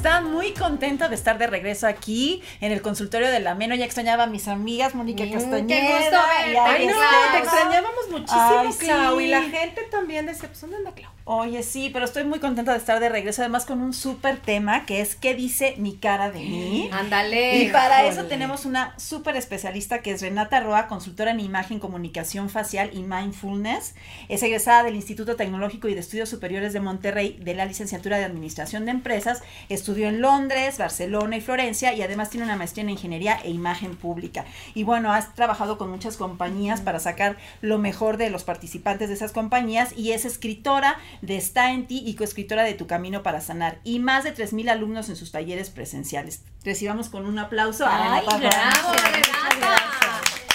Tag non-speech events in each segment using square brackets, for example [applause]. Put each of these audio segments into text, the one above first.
está? Muy contenta de estar de regreso aquí en el consultorio de la Meno. Ya extrañaba a mis amigas Mónica Mm, Castañeda. qué gusto verte. Ay, no, te extrañábamos muchísimo, Ay, Clau. sí. Y la gente también decía, pues, ¿dónde anda Clau? Oye, sí, pero estoy muy contenta de estar de regreso, además con un súper tema que es ¿qué dice mi cara de mí? [gasps] Ándale. Y para eso tenemos una súper especialista que es Renata Roa, consultora en imagen, comunicación facial y mindfulness. Es egresada del Instituto Tecnológico y de Estudios Superiores de Monterrey de la licenciatura de Administración de Empresas. Estudió en Londres, Barcelona y Florencia y además tiene una maestría en Ingeniería e Imagen Pública. Y bueno, has trabajado con muchas compañías para sacar lo mejor de los participantes de esas compañías y es escritora de Está en ti y coescritora de Tu Camino para Sanar y más de 3.000 alumnos en sus talleres presenciales. Recibamos con un aplauso a Ay, Renata bravo.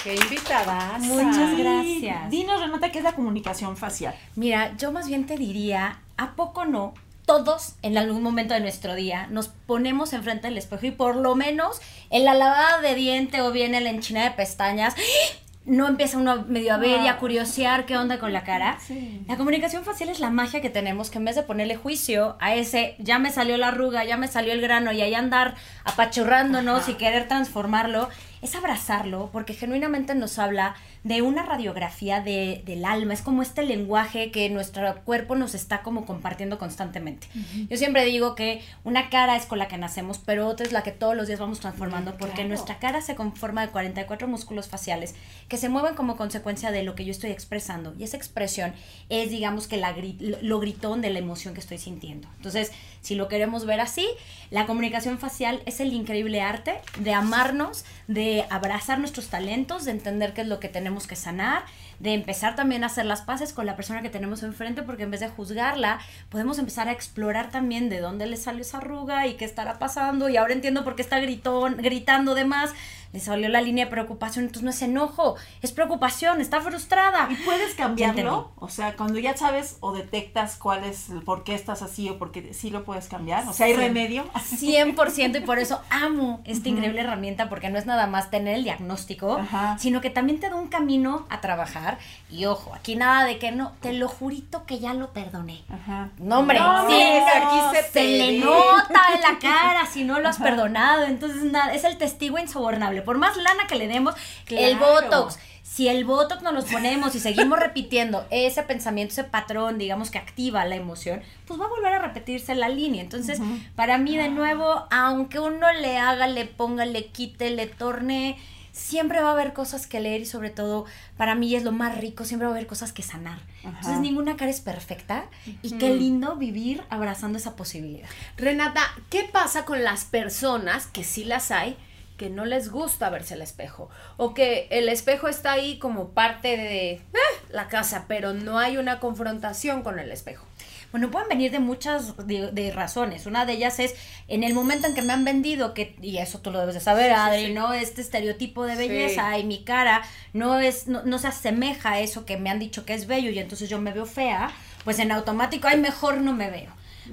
Qué invitada. Muchas gracias. Dinos, Renata, ¿qué es la comunicación facial? Mira, yo más bien te diría, ¿a poco no? Todos en algún momento de nuestro día nos ponemos enfrente del espejo y por lo menos en la lavada de diente o bien en la enchina de pestañas no empieza uno medio a ver y a curiosear qué onda con la cara. La comunicación facial es la magia que tenemos que en vez de ponerle juicio a ese ya me salió la arruga, ya me salió el grano y ahí andar apachurrándonos y querer transformarlo, es abrazarlo porque genuinamente nos habla de una radiografía de, del alma, es como este lenguaje que nuestro cuerpo nos está como compartiendo constantemente. Yo siempre digo que una cara es con la que nacemos, pero otra es la que todos los días vamos transformando porque claro. nuestra cara se conforma de 44 músculos faciales que se mueven como consecuencia de lo que yo estoy expresando. Y esa expresión es, digamos, que la gri- lo, lo gritón de la emoción que estoy sintiendo. Entonces, si lo queremos ver así, la comunicación facial es el increíble arte de amarnos, de abrazar nuestros talentos, de entender qué es lo que tenemos que sanar, de empezar también a hacer las paces con la persona que tenemos enfrente, porque en vez de juzgarla, podemos empezar a explorar también de dónde le salió esa arruga y qué estará pasando. Y ahora entiendo por qué está gritón, gritando de más. Le salió la línea de preocupación, entonces no es enojo, es preocupación, está frustrada. ¿Y puedes cambiarlo? O sea, cuando ya sabes o detectas cuál es, el por qué estás así o por qué sí lo puedes cambiar. O sea, hay Sí. remedio. 100% y por eso [laughs] amo esta increíble herramienta porque no es nada más tener el diagnóstico, Ajá. sino que también te da un camino a trabajar. Y ojo, aquí nada de que no, te lo jurito que ya lo perdoné. Ajá. No, hombre, No, sí, hombre, se- aquí se le nota en la [laughs] cara si no lo has perdonado. Entonces, nada, es el testigo insobornable. Por más lana que le demos, el. Botox. Si el Botox nos los ponemos y seguimos [laughs] repitiendo ese pensamiento, ese patrón, digamos que activa la emoción, pues va a volver a repetirse la línea. Entonces, para mí, de nuevo, aunque uno le haga, le ponga, le quite, le torne, siempre va a haber cosas que leer y sobre todo, para mí es lo más rico, siempre va a haber cosas que sanar. Entonces, ninguna cara es perfecta y qué lindo vivir abrazando esa posibilidad. Renata, ¿qué pasa con las personas que sí las hay? que no les gusta verse al espejo o que el espejo está ahí como parte de eh, la casa, pero no hay una confrontación con el espejo. Bueno, pueden venir de muchas de, de razones. Una de ellas es en el momento en que me han vendido que y eso tú lo debes de saber, Adri, ¿no? Este estereotipo de belleza y mi cara no es no, no se asemeja a eso que me han dicho que es bello y entonces yo me veo fea, pues en automático, ay, mejor no me veo.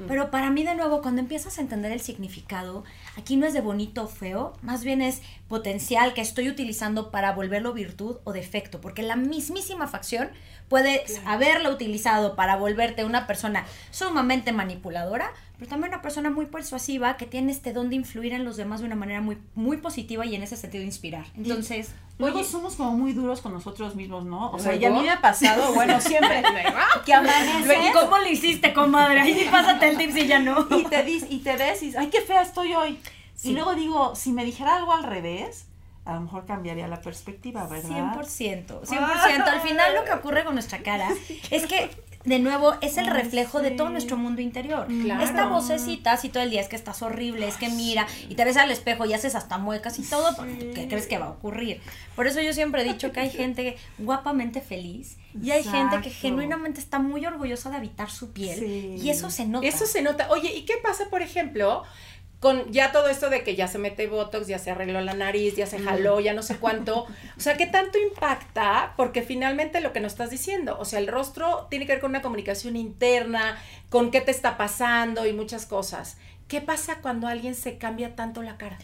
Pero para mí, de nuevo, cuando empiezas a entender el significado, aquí no es de bonito o feo, más bien es potencial que estoy utilizando para volverlo virtud o defecto, porque la mismísima facción puede haberla utilizado para volverte una persona sumamente manipuladora, pero también una persona muy persuasiva que tiene este don de influir en los demás de una manera muy, muy positiva y en ese sentido inspirar. Entonces, Luego oye, somos como muy duros con nosotros mismos, ¿no? O sea, ¿Luego? y a mí me ha pasado, bueno, siempre [laughs] que amaneces ¿y cómo le hiciste, comadre? [laughs] Ahí pásate el tips y ya no. y te, dis- y te ves y ay, qué fea estoy hoy. Sí. Y luego digo, si me dijera algo al revés, a lo mejor cambiaría la perspectiva, ¿verdad? 100%, 100%. Al final lo que ocurre con nuestra cara [laughs] es que, de nuevo, es el reflejo de sí. todo nuestro mundo interior. Claro. Esta vocecita, así todo el día, es que estás horrible, es que mira, y te ves al espejo y haces hasta muecas y todo, porque ¿qué crees que va a ocurrir? Por eso yo siempre he dicho que hay [laughs] gente guapamente feliz y hay gente que genuinamente está muy orgullosa de habitar su piel Sí. y eso se nota. Eso se nota. Oye, ¿y qué pasa, por ejemplo, con ya todo esto de que ya se mete Botox, ya se arregló la nariz, ya se jaló, ya no sé cuánto? O sea, ¿qué tanto impacta? Porque finalmente lo que nos estás diciendo, o sea, el rostro tiene que ver con una comunicación interna, con qué te está pasando y muchas cosas. ¿Qué pasa cuando alguien se cambia tanto la cara?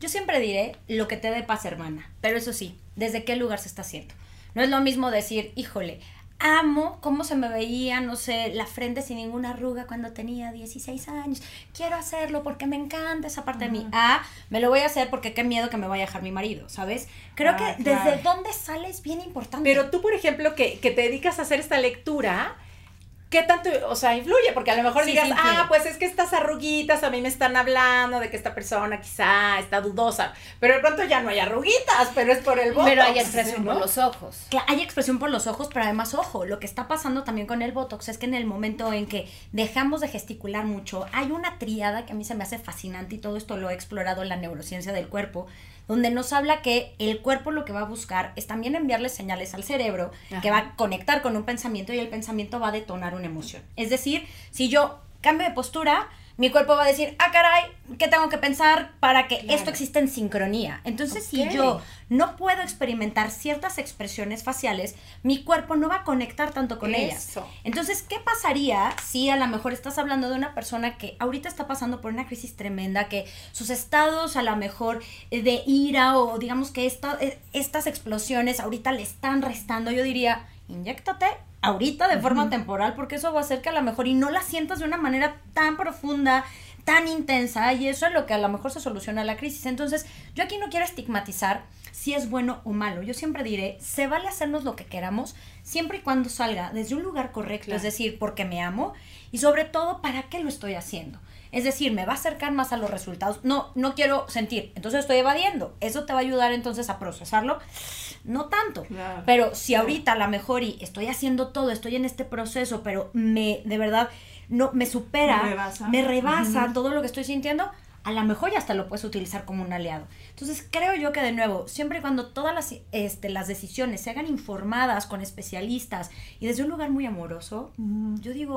Yo siempre diré lo que te dé paz, hermana. Pero eso sí, ¿desde qué lugar se está haciendo? No es lo mismo decir, híjole, amo cómo se me veía, no sé, la frente sin ninguna arruga cuando tenía 16 años. Quiero hacerlo porque me encanta esa parte de mí. Ah, me lo voy a hacer porque qué miedo que me vaya a dejar mi marido, ¿sabes? Creo Ah, que claro. desde dónde sale es bien importante. Pero tú, por ejemplo, que, que te dedicas a hacer esta lectura, ¿qué tanto, o sea, influye? Porque a lo mejor Sí, digas, sí ah, pues es que estas arruguitas a mí me están hablando de que esta persona quizá está dudosa, pero de pronto ya no hay arruguitas, pero es por el voto. Pero hay expresión por los ojos. Cla- Hay expresión por los ojos, pero además, ojo, lo que está pasando también con el Botox es que en el momento en que dejamos de gesticular mucho, hay una triada que a mí se me hace fascinante y todo esto lo he explorado en la neurociencia del cuerpo, donde nos habla que el cuerpo lo que va a buscar es también enviarle señales al cerebro que va a conectar con un pensamiento y el pensamiento va a detonar una emoción. Es decir, si yo cambio de postura, mi cuerpo va a decir, ah, caray, ¿qué tengo que pensar para que esto exista en sincronía? Entonces, si yo no puedo experimentar ciertas expresiones faciales, mi cuerpo no va a conectar tanto con ellas. Entonces, ¿qué pasaría si a lo mejor estás hablando de una persona que ahorita está pasando por una crisis tremenda, que sus estados a lo mejor eh, de ira o digamos que eh, estas explosiones ahorita le están restando? Yo diría, inyéctate ahorita de forma temporal porque eso va a hacer que a lo mejor y no la sientas de una manera tan profunda, tan intensa y eso es lo que a lo mejor se soluciona la crisis. Entonces, yo aquí no quiero estigmatizar si es bueno o malo. Yo siempre diré, se vale hacernos lo que queramos siempre y cuando salga desde un lugar correcto, Claro. es decir, porque me amo y sobre todo para qué lo estoy haciendo. Es decir, me va a acercar más a los resultados. No, no quiero sentir, entonces estoy evadiendo. Eso te va a ayudar entonces a procesarlo. No tanto. Claro. Pero si ahorita a lo mejor y estoy haciendo todo, estoy en este proceso, pero me de verdad no me supera, Me rebasa. me rebasa todo lo que estoy sintiendo, a lo mejor ya hasta lo puedes utilizar como un aliado. Entonces creo yo que de nuevo, siempre y cuando todas las, este, las decisiones se hagan informadas con especialistas y desde un lugar muy amoroso, yo digo,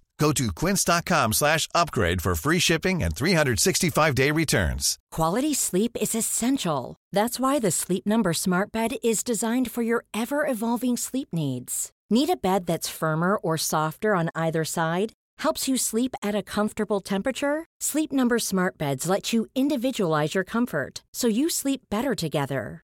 Go to quince.com slash upgrade for free shipping and 365-day returns. Quality sleep is essential. That's why the Sleep Number Smart Bed is designed for your ever evolving sleep needs. Need a bed that's firmer or softer on either side? Helps you sleep at a comfortable temperature? Sleep Number Smart Beds let you individualize your comfort so you sleep better together.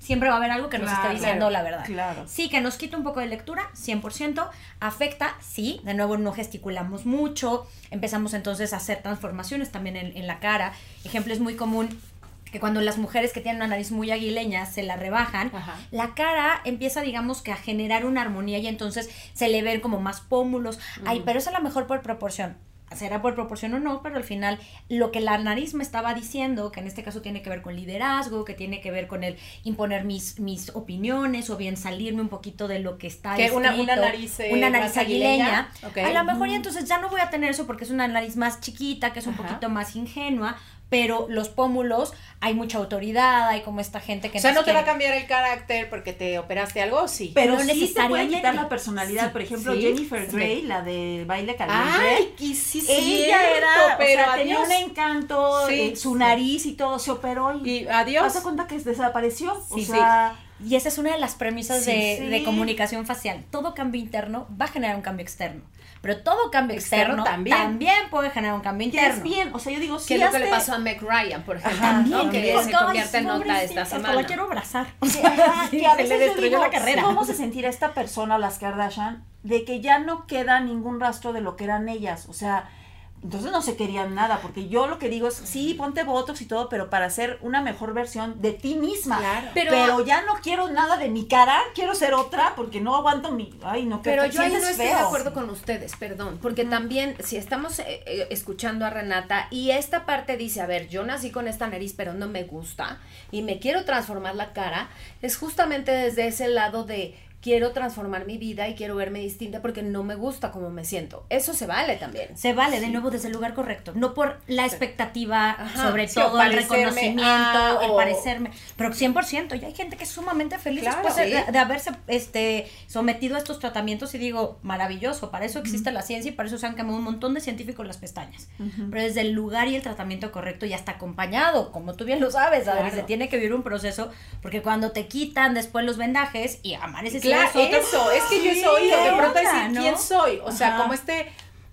siempre va a haber algo que nos esté diciendo la verdad. claro. Sí, que nos quita un poco de lectura, 100%. Afecta, sí. De nuevo, no gesticulamos mucho. Empezamos entonces a hacer transformaciones también en, en la cara. Ejemplo, es muy común que cuando las mujeres que tienen una nariz muy aguileña se la rebajan, Ajá. la cara empieza, digamos, que a generar una armonía y entonces se le ven como más pómulos. Ay, pero es a lo mejor por proporción. Será por proporción o no, pero al final lo que la nariz me estaba diciendo, que en este caso tiene que ver con liderazgo, que tiene que ver con el imponer mis, mis opiniones o bien salirme un poquito de lo que está Que una- una nariz, eh, una nariz aguileña. aguileña, ok. A lo mejor y entonces ya no voy a tener eso porque es una nariz más chiquita, que es un Ajá. poquito más ingenua, pero los pómulos hay mucha autoridad, hay como esta gente que O sea, no te va a cambiar el carácter porque te operaste algo, sí. Pero No sí te puede necesariamente. quitar la personalidad. Sí, Por ejemplo, sí. Jennifer Sí. Grey, la de Baile Caliente. Ay, sí, ella cierto, era, pero o sea, tenía un encanto, Sí, eh, su nariz y todo, se operó y, Y adiós. Haz cuenta que desapareció. Sí, o sea, Y esa es una de las premisas Sí, de, sí. de comunicación facial. Todo cambio interno va a generar un cambio externo. Pero todo cambio Externo externo, también. también. puede generar un cambio interno. es bien, o sea, yo digo, sí, es lo que le pasó a Meg Ryan, por ejemplo, También, ¿no? que se convierte en nota esta semana. la quiero abrazar. [laughs] Sí, ajá, Sí, que a se veces le yo destruyó digo, la carrera. ¿Cómo se sentirá esta persona, las Kardashian, de que ya no queda ningún rastro de lo que eran ellas? O sea, entonces no se querían nada, porque yo lo que digo es, sí, ponte botox y todo, pero para ser una mejor versión de ti misma. Claro. Pero, Pero- ya no quiero nada de mi cara, quiero ser otra, porque no aguanto mi... Ay, no, que Pero yo ahí no estoy de acuerdo con ustedes, perdón, porque también si estamos eh, eh, escuchando a Renata y esta parte dice, a ver, yo nací con esta nariz pero no me gusta y me quiero transformar la cara, es justamente desde ese lado de quiero transformar mi vida y quiero verme distinta porque no me gusta como me siento. Eso se vale también. Se vale, de nuevo, desde el lugar correcto. No por la expectativa, Ajá, sobre sí, todo el reconocimiento, a, el o- parecerme. Pero 100%, y hay gente que es sumamente feliz Claro, después de, sí. de haberse este, sometido a estos tratamientos. Y digo, maravilloso, para eso existe la ciencia y para eso se han quemado un montón de científicos las pestañas. Pero desde el lugar y el tratamiento correcto y hasta acompañado, como tú bien lo sabes, Claro. se tiene que vivir un proceso, porque cuando te quitan después los vendajes y amaneces y Claro, eso, es que yo oído de ¿qué pronto decir quién soy. O sea, como este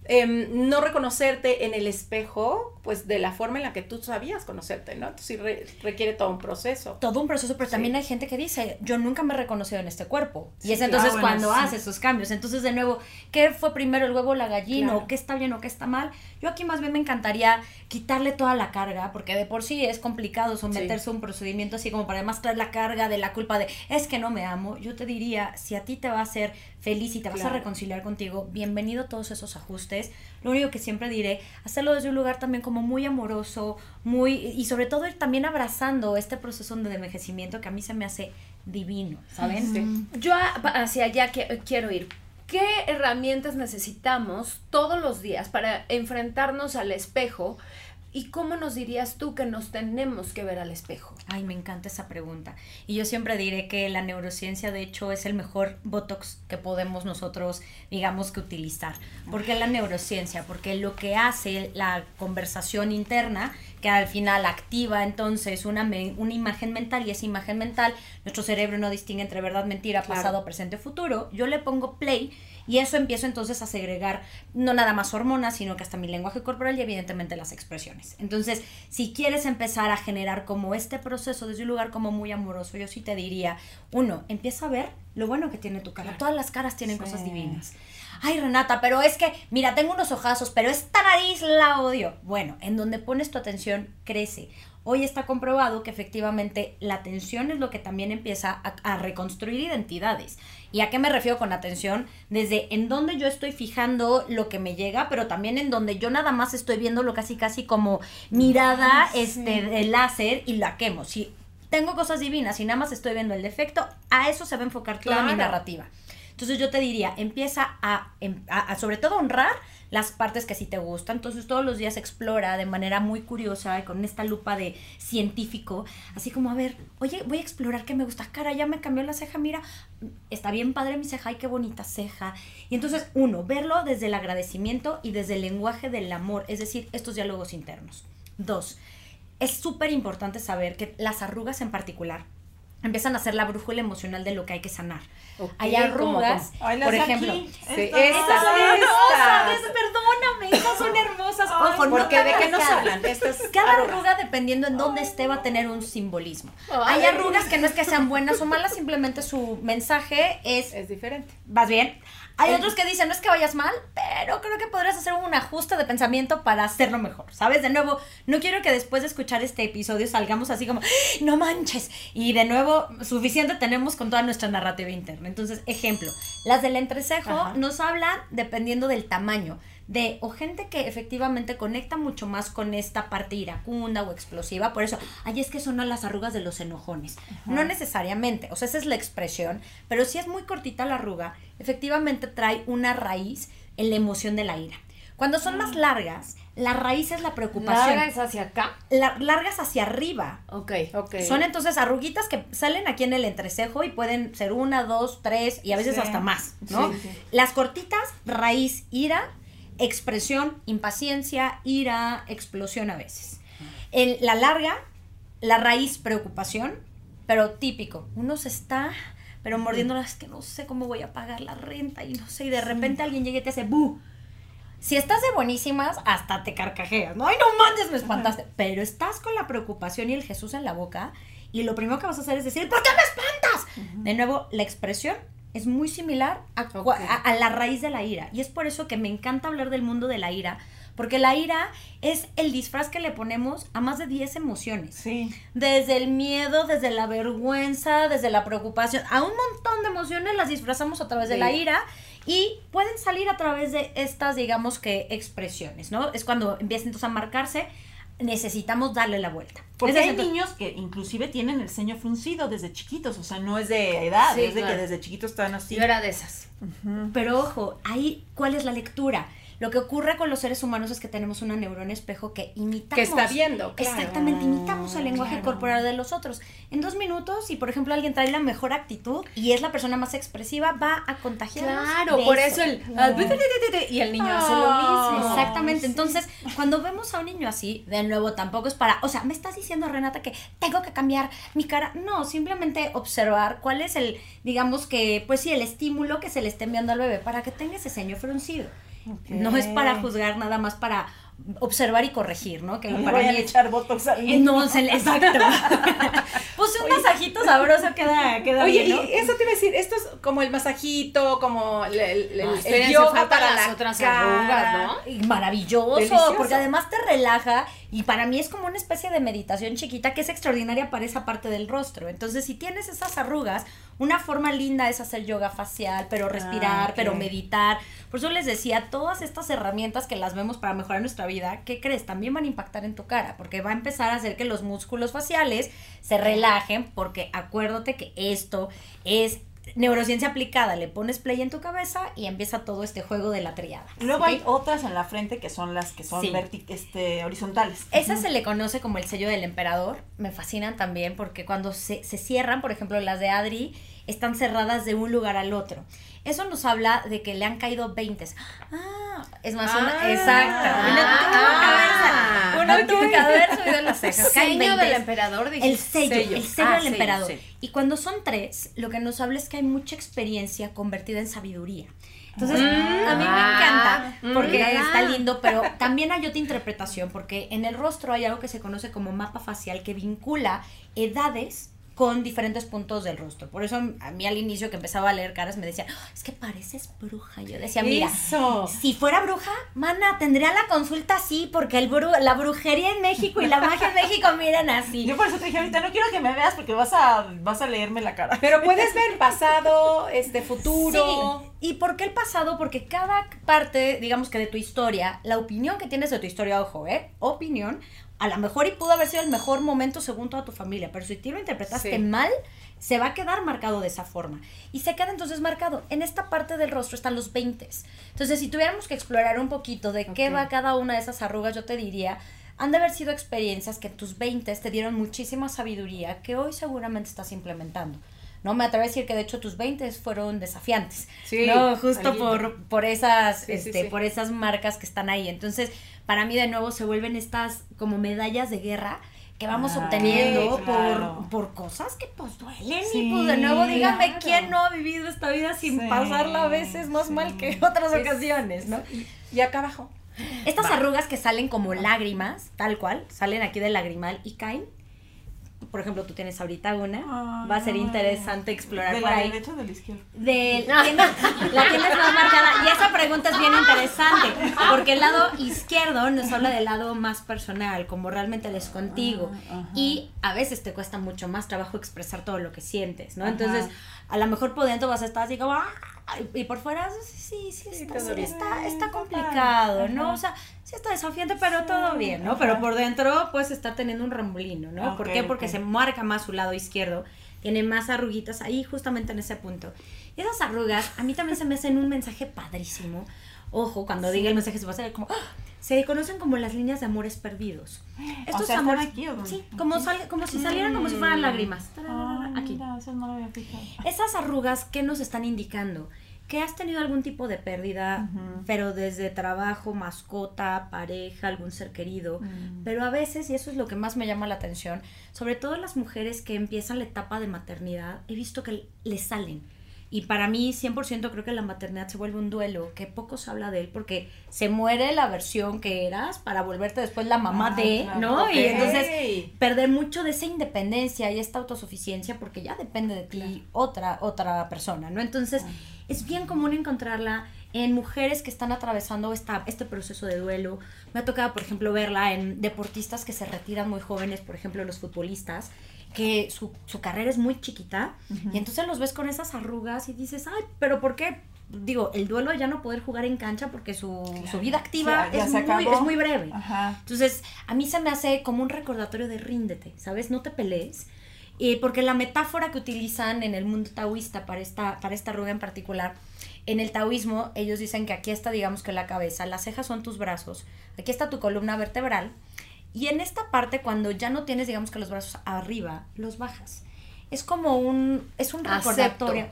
em, no reconocerte en el espejo, pues de la forma en la que tú sabías conocerte, ¿no? Entonces sí re- requiere todo un proceso. todo un proceso, pero Sí. también hay gente que dice, yo nunca me he reconocido en este cuerpo. y es entonces ah, bueno, cuando sí. hace esos cambios. Entonces, de nuevo, ¿qué fue primero el huevo o la gallina? Claro. ¿O qué está bien o qué está mal? Yo aquí más bien me encantaría quitarle toda la carga, porque de por sí es complicado someterse a un procedimiento así como para además traer la carga de la culpa de, es que no me amo. Yo te diría, si a ti te va a hacer feliz y te vas a reconciliar contigo, bienvenido a todos esos ajustes. Lo único que siempre diré, hacerlo desde un lugar también como muy amoroso, muy y sobre todo ir también abrazando este proceso de envejecimiento que a mí se me hace divino, ¿saben? Sí. Yo hacia allá que, quiero ir. ¿Qué herramientas necesitamos todos los días para enfrentarnos al espejo? ¿Y cómo nos dirías tú que nos tenemos que ver al espejo? Ay, me encanta esa pregunta. Y yo siempre diré que la neurociencia, de hecho, es el mejor botox que podemos nosotros, digamos, que utilizar. ¿Por qué la neurociencia? Porque lo que hace la conversación interna, que al final activa entonces una, me- una imagen mental, y esa imagen mental, nuestro cerebro no distingue entre verdad, mentira, Claro. pasado, presente, futuro. Yo le pongo play y eso empiezo entonces a segregar no nada más hormonas, sino que hasta mi lenguaje corporal y evidentemente las expresiones. Entonces, si quieres empezar a generar como este proceso desde un lugar como muy amoroso, yo sí te diría, uno, empieza a ver lo bueno que tiene tu cara. Todas las caras tienen cosas divinas. Ay, Renata, pero es que, mira, tengo unos ojazos, pero esta nariz la odio. Bueno, en donde pones tu atención, crece. Hoy está comprobado que efectivamente la atención es lo que también empieza a, a reconstruir identidades. ¿Y a qué me refiero con atención? Desde en donde yo estoy fijando lo que me llega, pero también en donde yo nada más estoy viendo lo casi casi como mirada este, de láser y la quemo. Si tengo cosas divinas y nada más estoy viendo el defecto, a eso se va a enfocar toda mi narrativa. Entonces yo te diría, empieza a, em- a- sobre todo honrar las partes que sí te gustan. Entonces todos los días explora de manera muy curiosa con esta lupa de científico, así como a ver, oye, voy a explorar qué me gusta. Cara, ya me cambió la ceja, mira, está bien padre mi ceja, ay, qué bonita ceja. Y entonces, uno, verlo desde el agradecimiento y desde el lenguaje del amor, es decir, estos diálogos internos. Dos, es súper importante saber que las arrugas en particular empiezan a ser la brújula emocional de lo que hay que sanar. Ok, hay ¿cómo, arrugas, cómo? Ay, por ejemplo, Sí, estas. estas son hermosas, estas. perdóname, esas son hermosas. Ojo, no Porque de qué nos hablan estas [laughs] Cada arrugas? arruga, dependiendo en dónde esté, va a tener un simbolismo. Ay. Hay arrugas que no es que sean buenas o malas, simplemente su mensaje es Es diferente. vas bien. Hay otros que dicen, no es que vayas mal, pero creo que podrías hacer un ajuste de pensamiento para hacerlo mejor, ¿sabes? De nuevo, no quiero que después de escuchar este episodio salgamos así como, "¡Ah, no manches. Y de nuevo, suficiente tenemos con toda nuestra narrativa interna. Entonces, ejemplo, las del entrecejo Ajá. nos hablan dependiendo del tamaño. De, o gente que efectivamente conecta mucho más con esta parte iracunda o explosiva, por eso, ay, es que son las arrugas de los enojones. No necesariamente, o sea, esa es la expresión, pero si es muy cortita la arruga, efectivamente trae una raíz en la emoción de la ira. Cuando son más largas, la raíz es la preocupación. ¿Larga es hacia acá? La- largas hacia arriba. Ok. Ok. Son entonces arruguitas que salen aquí en el entrecejo y pueden ser una, dos, tres y a veces Sí. hasta más, ¿no? Sí, sí. Las cortitas, raíz, ira, expresión, impaciencia, ira, explosión a veces. En la larga, la raíz, preocupación, pero típico. Uno se está, pero mordiendo es que no sé cómo voy a pagar la renta y no sé, y de repente alguien llega y te hace ¡bu! Si estás de buenísimas, hasta te carcajeas, ¿no? ¡Ay, no manches, me espantaste! Pero estás con la preocupación y el Jesús en la boca y lo primero que vas a hacer es decir, ¿por qué me espantas? De nuevo, la expresión es muy similar a, a, a, la raíz de la ira. Y es por eso que me encanta hablar del mundo de la ira, porque la ira es el disfraz que le ponemos a más de 10 emociones. Sí. Desde el miedo, desde la vergüenza, desde la preocupación, a un montón de emociones las disfrazamos a través de la ira y pueden salir a través de estas, digamos que, expresiones, ¿no? Es cuando empieza entonces a marcarse necesitamos darle la vuelta. Porque hay niños que inclusive tienen el ceño fruncido desde chiquitos, o sea, no es de edad, es de que desde chiquitos están así. Yo era de esas. Pero ojo, ahí, ¿cuál es la lectura? Lo que ocurre con los seres humanos es que tenemos una neurona espejo que imitamos. Que está viendo, claro. Exactamente, imitamos el lenguaje claro. corporal de los otros. En dos minutos, si por ejemplo alguien trae la mejor actitud y es la persona más expresiva, va a contagiar. Claro, por eso, el... Y el niño hace lo mismo. Exactamente, entonces cuando vemos a un niño así, de nuevo tampoco es para, o sea, me estás diciendo Renata que tengo que cambiar mi cara. No, simplemente observar cuál es el, digamos que, pues sí, el estímulo que se le esté enviando al bebé para que tenga ese ceño fruncido. Okay. No es para juzgar, nada más para observar y corregir, ¿no? Que no para mí echar botox al niño. No, se le, exacto. [laughs] Puse un Oye. masajito sabroso queda, queda Oye, bien, ¿no? y eso te iba a decir, esto es como el masajito, como el, el, no, el, el yoga para las la otras arrugas, ¿no? Y maravilloso, Delicioso. porque además te relaja y para mí es como una especie de meditación chiquita que es extraordinaria para esa parte del rostro. Entonces, si tienes esas arrugas, una forma linda es hacer yoga facial, pero respirar, Ah, ok. pero meditar. Por eso les decía, todas estas herramientas que las vemos para mejorar nuestra vida, ¿qué crees? También van a impactar en tu cara, porque va a empezar a hacer que los músculos faciales se relajen, porque acuérdate que esto es neurociencia aplicada, le pones play en tu cabeza y empieza todo este juego de la triada. Luego hay otras en la frente que son las que son Sí. este, horizontales. Esa se le conoce como el sello del emperador. Me fascinan también porque cuando se, se cierran, por ejemplo, las de Adri, están cerradas de un lugar al otro. Eso nos habla de que le han caído 20. Ah, es más, una, Ah. exacto. Ah. Haber, tuvo que haber subido las cejas. Caen Seño 20. del emperador, dijiste. El sello, el sello Ah, del sello, emperador. Y cuando son tres, lo que nos habla es que hay mucha experiencia convertida en sabiduría. Entonces, Mm. a mí me Ah, encanta porque mira. está lindo, pero también hay otra interpretación, porque en el rostro hay algo que se conoce como mapa facial que vincula edades con diferentes puntos del rostro. Por eso a mí al inicio que empezaba a leer caras me decían, "Ah, es que pareces bruja. Yo decía, mira, Eso. si fuera bruja, mana, tendría la consulta así, porque el bru- la brujería en México y la magia en [laughs] México miran así. Yo por eso te dije ahorita, no quiero que me veas porque vas a, vas a leerme la cara. Pero [laughs] puedes ver pasado, este futuro. Sí. ¿Y por qué el pasado? Porque cada parte, digamos que de tu historia, la opinión que tienes de tu historia, ojo, ¿eh? Opinión, a lo mejor y pudo haber sido el mejor momento según toda tu familia, pero si tú lo interpretaste Sí. mal, se va a quedar marcado de esa forma. Y se queda entonces marcado. En esta parte del rostro están los 20. Entonces, si tuviéramos que explorar un poquito de qué va cada una de esas arrugas, yo te diría, han de haber sido experiencias que en tus 20 te dieron muchísima sabiduría que hoy seguramente estás implementando. No me atrevo a decir que de hecho tus 20 fueron desafiantes. Sí, no, justo por, por esas, sí, este, sí. por esas marcas que están ahí. Entonces, para mí de nuevo se vuelven estas como medallas de guerra que vamos Ah, obteniendo claro. por, por cosas que pues duelen Sí, y pues de nuevo díganme claro. quién no ha vivido esta vida sin Sí, pasarla a veces más sí. mal que otras ocasiones, ¿no? Y acá abajo. Estas arrugas que salen como lágrimas, tal cual, salen aquí del lagrimal y caen. Por ejemplo, tú tienes ahorita una. Va a ser interesante explorar ¿De por la ahí. derecha o de la izquierda? De, tienes- la tienes más marcada. Y esa pregunta es bien interesante. Porque el lado izquierdo nos habla del lado más personal, como realmente eres contigo. Ah. Y a veces te cuesta mucho más trabajo expresar todo lo que sientes, ¿no? Entonces, a lo mejor por dentro vas a estar así como. "Ah", Y por fuera, sí, sí, está, sí, bien. está, está complicado. ¿no? Ajá. O sea, sí está desafiante, pero todo bien, ¿no? ajá. Pero por dentro puedes estar teniendo un remolino, ¿no? ¿Por qué? Porque se marca más su lado izquierdo, tiene más arruguitas ahí, justamente en ese punto. Y esas arrugas, a mí también se me hacen un mensaje padrísimo. Ojo, cuando diga el mensaje se va a hacer como... ¡ah! Se conocen como las líneas de amores perdidos. Estos sea, ¿están amores... aquí o? Sí, como, sal- como si salieran como si fueran lágrimas. Aquí. mira, eso no lo había fijado. Esas arrugas, ¿qué nos están indicando? que has tenido algún tipo de pérdida, pero desde trabajo, mascota, pareja, algún ser querido, Mm. pero a veces, y eso es lo que más me llama la atención, sobre todo las mujeres que empiezan la etapa de maternidad, he visto que les salen. Y para mí, 100% creo que la maternidad se vuelve un duelo, que poco se habla de él, porque se muere la versión que eras para volverte después la mamá Ah, de, claro. ¿no? Y entonces perder mucho de esa independencia y esta autosuficiencia porque ya depende de ti otra otra persona, ¿no? Entonces, es bien común encontrarla en mujeres que están atravesando esta, este proceso de duelo. Me ha tocado, por ejemplo, verla en deportistas que se retiran muy jóvenes, por ejemplo, los futbolistas, que su, su carrera es muy chiquita y entonces los ves con esas arrugas y dices, ay, pero ¿por qué? Digo, el duelo de ya no poder jugar en cancha porque su, su vida activa Ya- ya es, muy, es muy breve. Ajá. Entonces, a mí se me hace como un recordatorio de ríndete, ¿sabes? No te pelees. Y porque la metáfora que utilizan en el mundo taoísta para esta, para esta arruga en particular, en el taoísmo ellos dicen que aquí está, digamos que la cabeza, las cejas son tus brazos, aquí está tu columna vertebral, y en esta parte cuando ya no tienes, digamos que los brazos arriba, los bajas. Es como un, es un Acepto. recordatorio.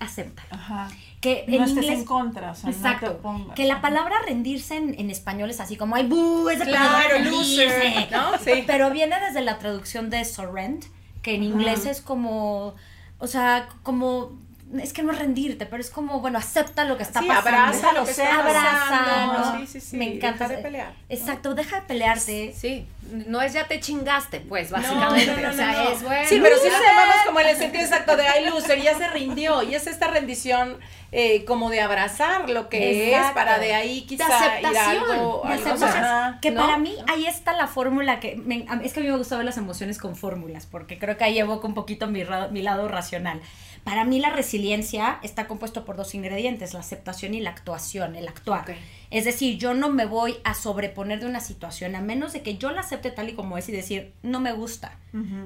Acéptalo. Ajá. Que no en estés inglés, en contra, o sea, Exacto. no te pongas. que la palabra rendirse en, en español es así como, ay, bú, ese Claro, rendirse". ¿no? [laughs] Sí. Pero viene desde la traducción de surrender, que en inglés es como, o sea, como, es que no es rendirte, pero es como, bueno, acepta lo que está Sí, pasando. abraza lo que está Abraza. ¿no? Sí, sí, sí, Me encanta. deja de pelear. Exacto, deja de pelearte. Sí, no es ya te chingaste, pues, básicamente. No, no, no, o sea, no. es bueno. Sí, pero sí lo tomamos como en el sentido exacto de ay, loser, ya se rindió. Y es esta rendición eh, como de abrazar lo que Exacto. es para de ahí quizá ir a aceptación, algo. de algo aceptación. más. Ajá. Que ¿no? para mí ahí está la fórmula que me- es que a mí me gusta ver las emociones con fórmulas porque creo que ahí evoca un poquito mi, mi lado racional. Para mí la resiliencia está compuesto por dos ingredientes, la aceptación y la actuación, el actuar. Es decir, yo no me voy a sobreponer de una situación a menos de que yo la acepte tal y como es y decir, no me gusta.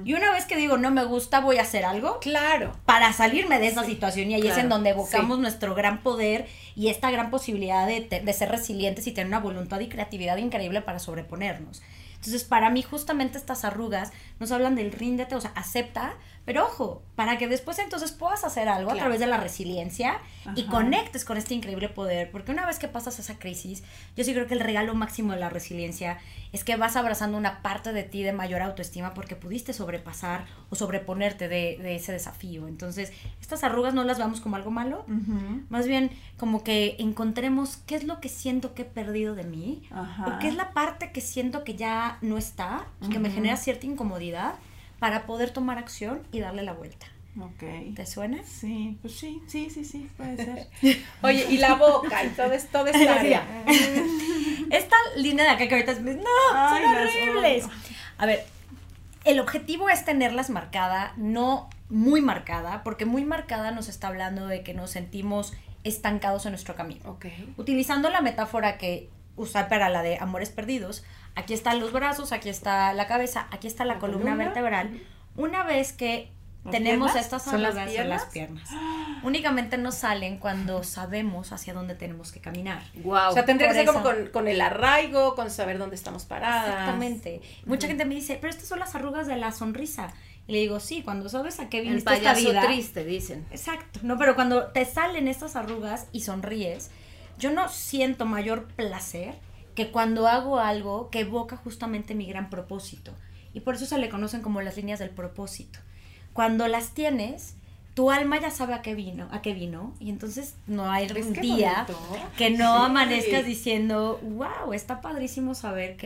Y una vez que digo no me gusta, voy a hacer algo Claro. para salirme de esa situación y ahí es en donde evocamos sí. nuestro gran poder y esta gran posibilidad de, de ser resilientes y tener una voluntad y creatividad increíble para sobreponernos. Entonces, para mí, justamente estas arrugas nos hablan del ríndete, o sea, acepta, pero ojo, para que después entonces puedas hacer algo a través de la resiliencia y conectes con este increíble poder, porque una vez que pasas esa crisis, yo sí creo que el regalo máximo de la resiliencia es que vas abrazando una parte de ti de mayor autoestima porque pudiste sobrepasar o sobreponerte de, de ese desafío. Entonces, estas arrugas no las veamos como algo malo, más bien como que encontremos qué es lo que siento que he perdido de mí, Ajá. o qué es la parte que siento que ya no está y que me genera cierta incomodidad para poder tomar acción y darle la vuelta. Ok. ¿Te suena? Sí, pues sí, sí, sí, sí, puede ser. [laughs] Oye, y la boca y todo es, toda esta área. [laughs] Esta línea de acá que ahorita es, no, Ay, son horribles. odio. A ver, el objetivo es tenerlas marcada, no muy marcada, porque muy marcada nos está hablando de que nos sentimos estancados en nuestro camino. Utilizando la metáfora que usa para la de amores perdidos, aquí están los brazos, aquí está la cabeza, aquí está la, La columna, columna. vertebral. Una vez que ¿Las tenemos piernas? estas ¿Son las arrugas en las piernas, únicamente nos salen cuando sabemos hacia dónde tenemos que caminar. Wow. O sea, tendría que ser como con, con el arraigo, con saber dónde estamos paradas. Exactamente. Mucha gente me dice, pero estas son las arrugas de la sonrisa. Y le digo, sí, cuando sabes a qué el viniste esta payaso vida. triste, dicen. Exacto. No, pero cuando te salen estas arrugas y sonríes, yo no siento mayor placer que cuando hago algo que evoca justamente mi gran propósito. Y por eso se le conocen como las líneas del propósito. Cuando las tienes, tu alma ya sabe a qué vino, a qué vino, y entonces no hay ¿Ves un día bonito? que no Sí. amanezcas diciendo, wow, está padrísimo saber que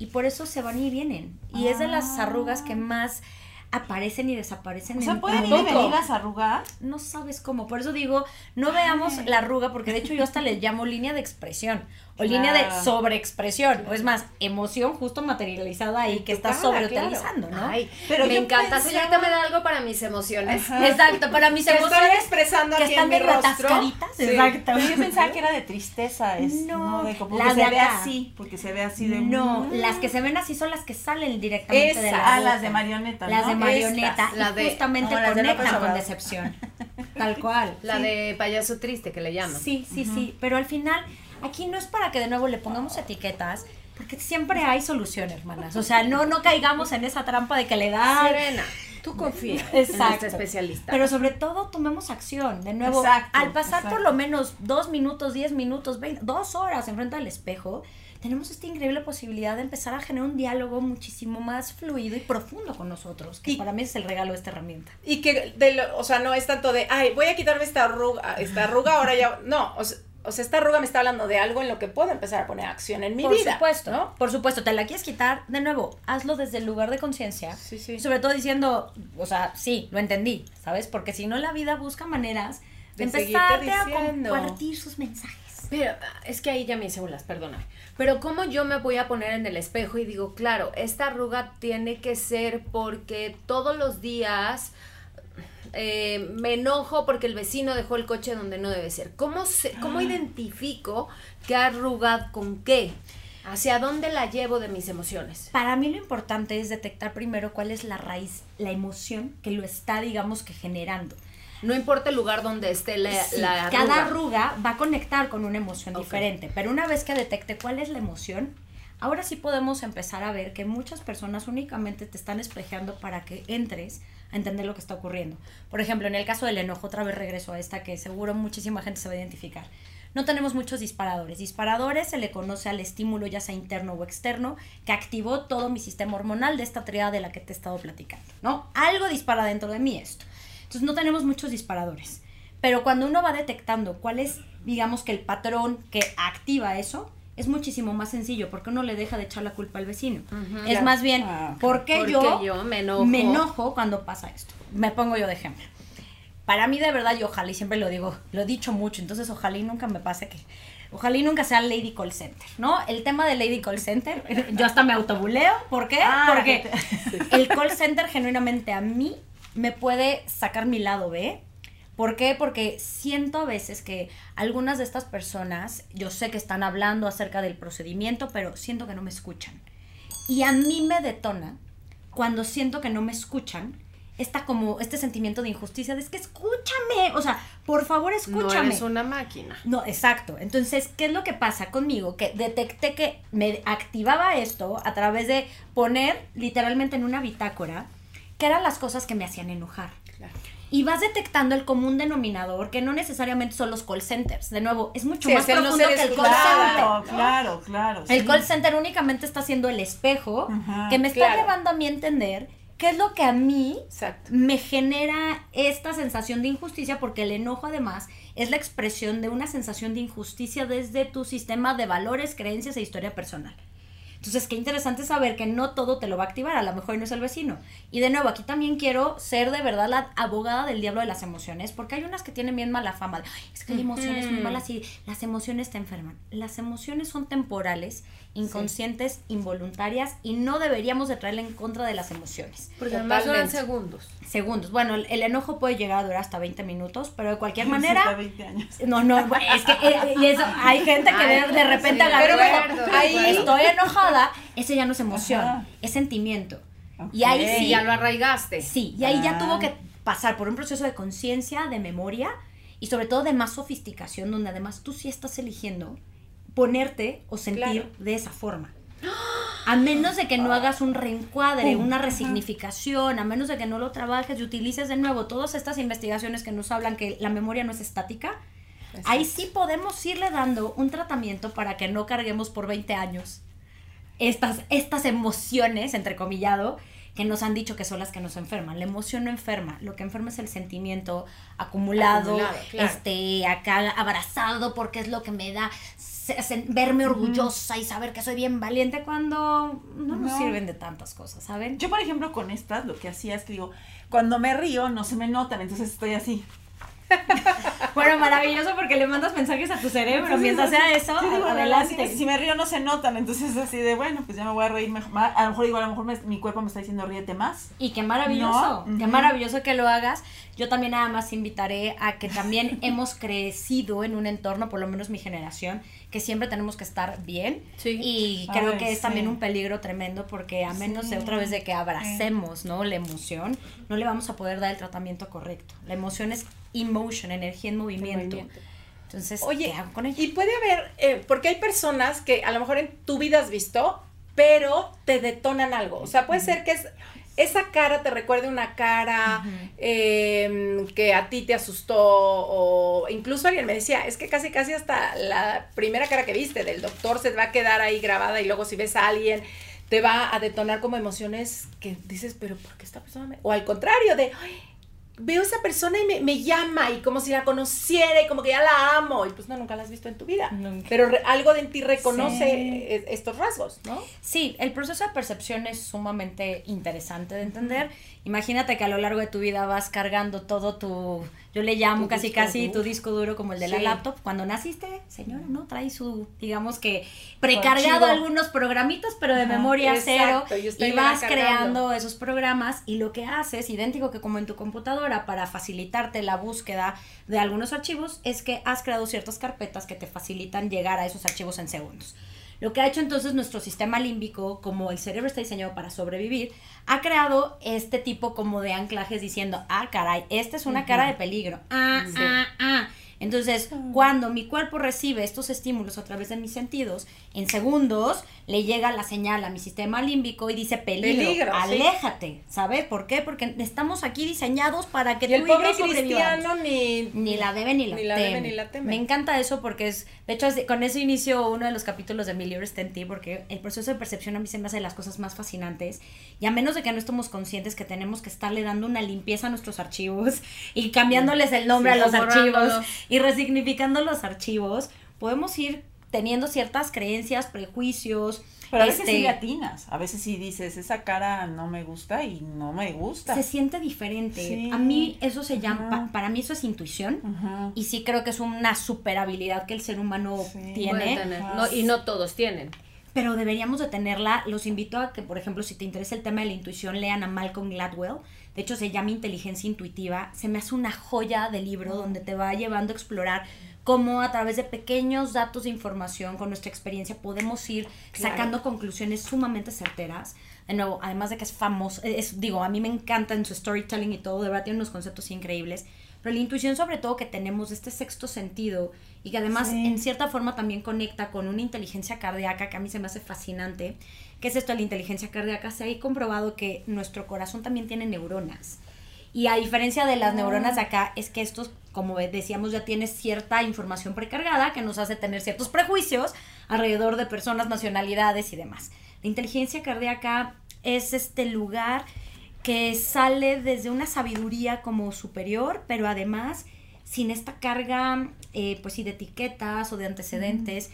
y por eso se van y vienen. Y es de las arrugas que más aparecen y desaparecen. O sea, en pueden ir y venir las arrugas. No sabes cómo. Por eso digo, no veamos la arruga, porque de hecho yo hasta le llamo línea de expresión o línea de Claro. sobreexpresión. O es más, emoción justo materializada ahí que estás sobreutilizando, ¿no? Ay, Pero me encanta. pensaba- Señorita, me da algo para mis emociones. Exacto, para mis Que estoy emociones expresando que aquí están en mi rostro. atascaditas. Sí. Exacto. Yo pensaba que era de tristeza, es, No, no, de como las que de se ve acá. así, porque se ve así de No, Mm. las que se ven así son las que salen directamente de la Ah, las de marioneta, Las ¿no? de marioneta. Estas, la y de- justamente las de conectan con decepción. Tal cual. La sí. de payaso triste que le llaman. Sí, sí, sí. Pero al final, aquí no es para que de nuevo le pongamos etiquetas, porque siempre hay solución, hermanas. O sea, no, no caigamos en esa trampa de que le da. Serena, tú confía en este especialista. Pero sobre todo tomemos acción. De nuevo, Exacto, al pasar por lo menos dos minutos, diez minutos, veinte, dos horas enfrente del espejo, tenemos esta increíble posibilidad de empezar a generar un diálogo muchísimo más fluido y profundo con nosotros, que Y- para mí es el regalo de esta herramienta. Y que, de lo- o sea, no es tanto de, ay, voy a quitarme esta arruga, esta arruga ahora ya, no, o sea, o sea, esta arruga me está hablando de algo en lo que puedo empezar a poner acción en mi por vida. supuesto, ¿no? Por supuesto, te la quieres quitar, de nuevo, hazlo desde el lugar de conciencia. Sí, sí. Y sobre todo diciendo, o sea, sí, lo entendí, ¿sabes? Porque si no, la vida busca maneras de, De empezarte a compartir sus mensajes. Pero es que ahí ya me hice bolas, perdóname. Pero ¿cómo yo me voy a poner en el espejo y digo, claro, esta arruga tiene que ser porque todos los días eh, me enojo porque el vecino dejó el coche donde no debe ser? ¿Cómo, se, cómo identifico qué arruga con qué? ¿Hacia dónde la llevo de mis emociones? Para mí lo importante es detectar primero cuál es la raíz, la emoción que lo está, digamos, que generando. No importa el lugar donde esté la, Sí, la arruga. Cada arruga va a conectar con una emoción diferente, pero una vez que detecte cuál es la emoción, ahora sí podemos empezar a ver que muchas personas únicamente te están espejeando para que entres a entender lo que está ocurriendo. Por ejemplo, en el caso del enojo, otra vez regreso a esta que seguro muchísima gente se va a identificar. No tenemos muchos disparadores. Disparadores se le conoce al estímulo, ya sea interno o externo, que activó todo mi sistema hormonal de esta triada de la que te he estado platicando, ¿no? Algo dispara dentro de mí esto. Entonces no tenemos muchos disparadores. Pero cuando uno va detectando cuál es, digamos que el patrón que activa eso, es muchísimo más sencillo porque uno le deja de echar la culpa al vecino. es más bien, Ah. ¿por qué Porque yo, yo me enojo? me enojo cuando pasa esto? Me pongo yo de ejemplo. Para mí de verdad, y ojalá, y siempre lo digo, lo he dicho mucho, entonces ojalá y nunca me pase que, ojalá y nunca sea Lady Call Center, ¿no? El tema de Lady Call Center, [laughs] yo hasta me autobuleo, ¿por qué? Ah, Porque que [laughs] el call center genuinamente a mí me puede sacar mi lado B. ¿Por qué? Porque siento a veces que algunas de estas personas, yo sé que están hablando acerca del procedimiento, pero siento que no me escuchan. Y a mí me detona cuando siento que no me escuchan, esta como este sentimiento de injusticia, de es que escúchame, o sea, por favor escúchame. No eres una máquina. No, exacto. Entonces, ¿qué es lo que pasa conmigo? Que detecté que me activaba esto a través de poner literalmente en una bitácora qué eran las cosas que me hacían enojar. Claro. Y vas detectando el común denominador, que no necesariamente son los call centers. De nuevo, es mucho Sí, más no profundo que el call escuchado. center. Claro, claro, claro. El sí. call center únicamente está siendo el espejo que me está claro. llevando a mí a entender qué es lo que a mí Exacto. me genera esta sensación de injusticia porque el enojo además es la expresión de una sensación de injusticia desde tu sistema de valores, creencias e historia personal. Entonces, qué interesante saber que no todo te lo va a activar, a lo mejor no es el vecino. Y de nuevo, aquí también quiero ser de verdad la abogada del diablo de las emociones, porque hay unas que tienen bien mala fama. de, "Ay, es que hay emociones muy malas y las emociones te enferman. Las emociones son temporales, inconscientes, involuntarias y no deberíamos de traerle en contra de las emociones. Porque además duran segundos. Segundos. Bueno, el, el enojo puede llegar a durar hasta 20 minutos, pero de cualquier [laughs] Hasta manera... 20 años. No, no, es que eh, y eso, hay gente que Ay, de, de repente sí, agarra pero bueno, ahí- estoy enojada, ese ya no es emoción, Ajá. es sentimiento. Y ahí sí, ya lo arraigaste. sí, y ahí ya Ah. tuvo que pasar por un proceso de conciencia, de memoria y sobre todo de más sofisticación, donde además tú sí estás eligiendo ponerte o sentir Claro. de esa forma. A menos de que no hagas un reencuadre, una resignificación, a menos de que no lo trabajes y utilices de nuevo todas estas investigaciones que nos hablan que la memoria no es estática, ahí sí podemos irle dando un tratamiento para que no carguemos por 20 años estas, estas emociones, entrecomillado, que nos han dicho que son las que nos enferman. La emoción no enferma, lo que enferma es el sentimiento acumulado, Acumulado, claro. este, acá abrazado, porque es lo que me da verme orgullosa y saber que soy bien valiente cuando no nos sirven de tantas cosas, ¿saben? Yo, por ejemplo, con estas, lo que hacía es que digo, cuando me río no se me notan, entonces estoy así. [laughs] bueno, maravilloso porque le mandas mensajes a tu cerebro. Mientras sea eso, adelante. Si, me río no se notan, entonces así de bueno, pues ya me voy a reír mejor. A lo mejor igual, a lo mejor mi cuerpo me está diciendo ríete más. Y qué maravilloso, qué maravilloso que lo hagas. Yo también nada más invitaré a que también [laughs] hemos crecido en un entorno, por lo menos mi generación, que siempre tenemos que estar bien. Y creo que es también un peligro tremendo porque a menos de otra vez de que abracemos, ¿no? La emoción, no le vamos a poder dar el tratamiento correcto. La emoción es emotion, energía en movimiento. Entonces, Oye, con Y puede haber, eh, porque hay personas que a lo mejor en tu vida has visto, pero te detonan algo. O sea, puede ser que es, esa cara te recuerde una cara em, que a ti te asustó o incluso alguien me decía, es que casi casi hasta la primera cara que viste del doctor se va a quedar ahí grabada y luego si ves a alguien te va a detonar como emociones que dices, pero ¿por qué esta persona me... O al contrario, de, veo a esa persona y me, llama y como si la conociera y como que ya la amo y pues no, nunca la has visto en tu vida. Pero algo de ti reconoce estos rasgos, ¿no? Sí, el proceso de percepción es sumamente interesante de entender. Imagínate que a lo largo de tu vida vas cargando todo tu, yo le llamo casi casi tu disco duro como el de la laptop. Cuando naciste, señora, ¿no? Trae su, digamos que, precargado algunos programitas, pero de memoria cero. Y vas creando esos programas y lo que haces, idéntico que como en tu computadora, para facilitarte la búsqueda de algunos archivos, es que has creado ciertas carpetas que te facilitan llegar a esos archivos en segundos. Lo que ha hecho entonces nuestro sistema límbico, como el cerebro está diseñado para sobrevivir, ha creado este tipo como de anclajes diciendo, ah, caray, esta es una cara de peligro. Ah, ah, ah. Entonces, cuando mi cuerpo recibe estos estímulos a través de mis sentidos, en segundos le llega la señal a mi sistema límbico y dice peligro, aléjate, ¿sabes? ¿Por qué? Porque estamos aquí diseñados para que y el pobre cristiano ni, ni la debe ni la, ni la Debe, ni la teme. Me encanta eso porque es, de hecho, con eso inicio uno de los capítulos de mi libro está en ti porque el proceso de percepción a mí se me hace de las cosas más fascinantes y a menos de que no estemos conscientes que tenemos que estarle dando una limpieza a nuestros archivos [laughs] y cambiándoles el nombre a los archivos y resignificando los archivos, podemos ir teniendo ciertas creencias, prejuicios. Pero a veces sí este, a veces sí dices, esa cara no me gusta y no me gusta. Se siente diferente. A mí eso se llama, para mí eso es intuición y sí creo que es una super habilidad que el ser humano tiene. y no todos tienen. Pero deberíamos de tenerla. Los invito a que, por ejemplo, si te interesa el tema de la intuición, lean a Malcolm Gladwell. De hecho, se llama Inteligencia Intuitiva. Se me hace una joya de libro donde te va llevando a explorar cómo a través de pequeños datos de información con nuestra experiencia podemos ir sacando conclusiones sumamente certeras. De nuevo, además de que es famoso, es, digo, a mí me encanta en su storytelling y todo, de verdad tiene unos conceptos increíbles, pero la intuición sobre todo que tenemos este sexto sentido y que además en cierta forma también conecta con una inteligencia cardíaca que a mí se me hace fascinante. ¿Qué es esto de la inteligencia cardíaca? Se ha comprobado que nuestro corazón también tiene neuronas. Y a diferencia de las neuronas de acá, es que estos, como decíamos, ya tiene cierta información precargada que nos hace tener ciertos prejuicios alrededor de personas, nacionalidades y demás. La inteligencia cardíaca es este lugar que sale desde una sabiduría como superior, pero además sin esta carga, eh, pues sí, de etiquetas o de antecedentes.